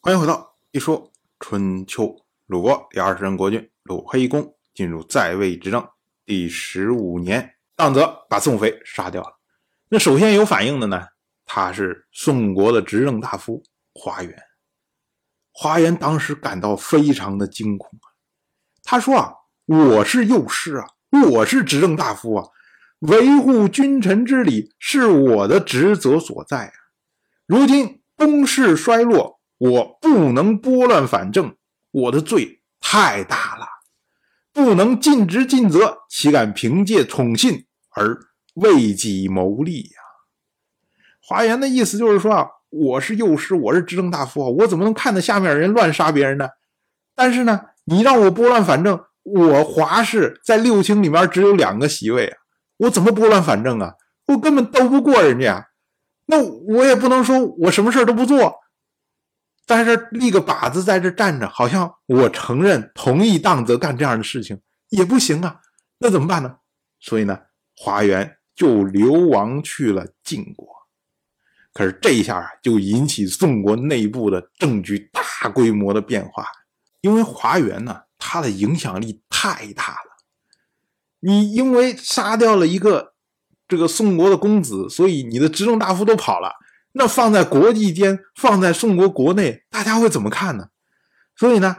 欢迎回到一说春秋。鲁国第二十任国君鲁黑公进入在位执政第十五年，当则把宋妃杀掉了。那首先有反应的呢，他是宋国的执政大夫华元。华元当时感到非常的惊恐啊，他说啊：“我是右师啊，我是执政大夫啊，维护君臣之礼是我的职责所在啊。如今公室衰落。”我不能拨乱反正，我的罪太大了，不能尽职尽责，岂敢凭借宠信而为己谋利呀？华严的意思就是说啊，我是右师，我是执政大夫啊，我怎么能看着下面人乱杀别人呢？但是呢，你让我拨乱反正，我华氏在六卿里面只有两个席位啊，我怎么拨乱反正啊？我根本斗不过人家，那我也不能说我什么事都不做。在这立个靶子，在这站着，好像我承认同意当则干这样的事情也不行啊，那怎么办呢？所以呢，华元就流亡去了晋国。可是这一下啊，就引起宋国内部的政局大规模的变化，因为华元呢，他的影响力太大了。你因为杀掉了一个这个宋国的公子，所以你的执政大夫都跑了。那放在国际间，放在宋国国内，大家会怎么看呢？所以呢，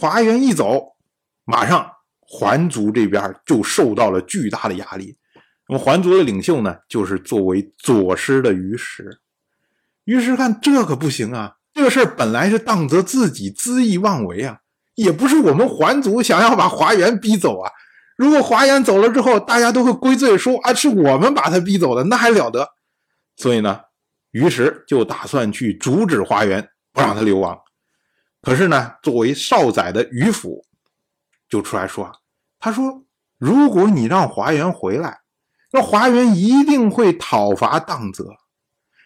华元一走，马上桓族这边就受到了巨大的压力。那么桓族的领袖呢，就是作为左师的于石。于是看这可不行啊，这个事儿本来是当则自己恣意妄为啊，也不是我们桓族想要把华元逼走啊。如果华元走了之后，大家都会归罪说啊，是我们把他逼走的，那还了得？所以呢。于是就打算去阻止华元，不让他流亡。可是呢，作为少宰的于府就出来说：“他说，如果你让华元回来，那华元一定会讨伐当泽，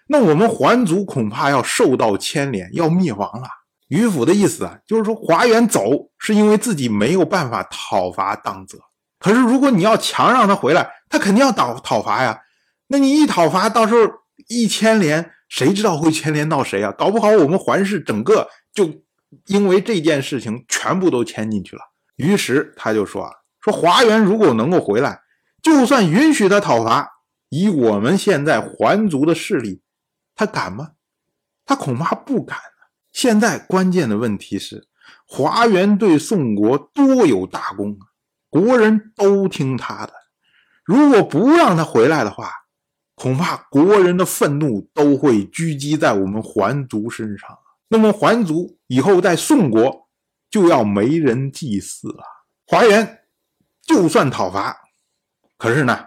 那我们桓族恐怕要受到牵连，要灭亡了。”于府的意思啊，就是说华元走是因为自己没有办法讨伐当泽，可是如果你要强让他回来，他肯定要讨讨伐呀。那你一讨伐，到时候。一牵连，谁知道会牵连到谁啊？搞不好我们桓氏整个就因为这件事情全部都牵进去了。于是他就说啊，说华元如果能够回来，就算允许他讨伐，以我们现在桓族的势力，他敢吗？他恐怕不敢现在关键的问题是，华元对宋国多有大功啊，国人都听他的。如果不让他回来的话，恐怕国人的愤怒都会狙击在我们桓族身上，那么桓族以后在宋国就要没人祭祀了。华元就算讨伐，可是呢，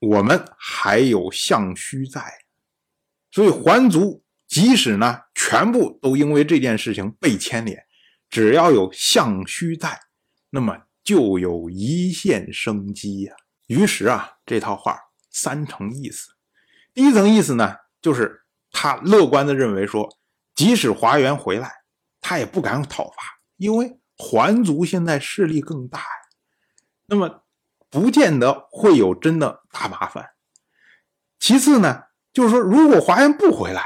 我们还有相须在，所以桓族即使呢全部都因为这件事情被牵连，只要有相须在，那么就有一线生机呀。于是啊，这套话三成意思。第一层意思呢，就是他乐观的认为说，即使华元回来，他也不敢讨伐，因为桓族现在势力更大呀，那么不见得会有真的大麻烦。其次呢，就是说，如果华元不回来，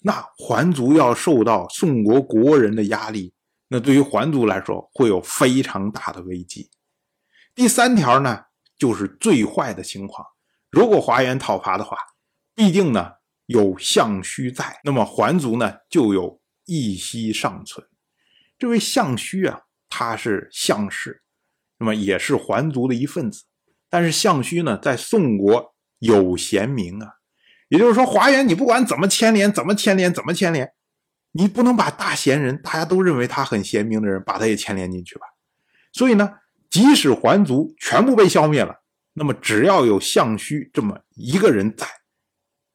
那桓族要受到宋国国人的压力，那对于桓族来说会有非常大的危机。第三条呢，就是最坏的情况，如果华元讨伐的话。必定呢有相须在，那么桓族呢就有一息尚存。这位相须啊，他是相氏，那么也是桓族的一份子。但是相须呢，在宋国有贤名啊，也就是说，华元你不管怎么牵连，怎么牵连，怎么牵连，你不能把大贤人，大家都认为他很贤明的人，把他也牵连进去吧。所以呢，即使桓族全部被消灭了，那么只要有相须这么一个人在。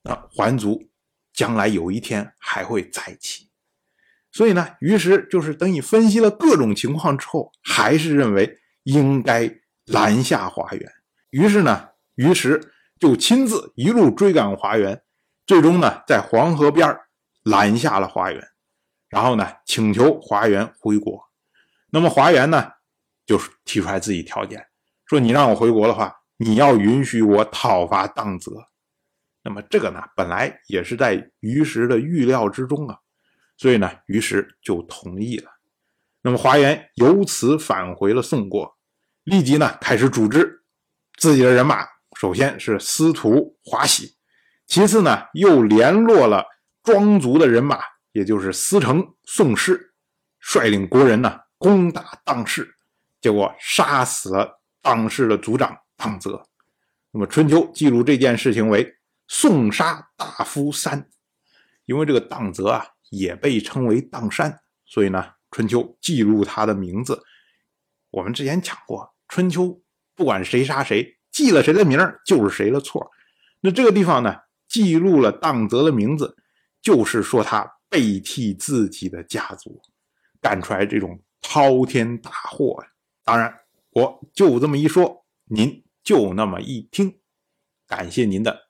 那桓族将来有一天还会再起，所以呢，于是就是等你分析了各种情况之后，还是认为应该拦下华元。于是呢，于是就亲自一路追赶华元，最终呢，在黄河边拦下了华元，然后呢，请求华元回国。那么华元呢，就是提出来自己条件，说你让我回国的话，你要允许我讨伐当泽。那么这个呢，本来也是在于石的预料之中啊，所以呢，于是就同意了。那么华元由此返回了宋国，立即呢开始组织自己的人马。首先是司徒华喜，其次呢又联络了庄族的人马，也就是司城宋氏，率领国人呢攻打当氏，结果杀死了当氏的族长当泽。那么春秋记录这件事情为“送杀大夫三”，因为这个荡泽啊也被称为荡山，所以呢。春秋记录他的名字，我们之前讲过，春秋不管谁杀谁，记了谁的名就是谁的错。那这个地方呢，记录了荡泽的名字，就是说他背替自己的家族，干出来这种滔天大祸呀。当然，我就这么一说，您就那么一听，感谢您的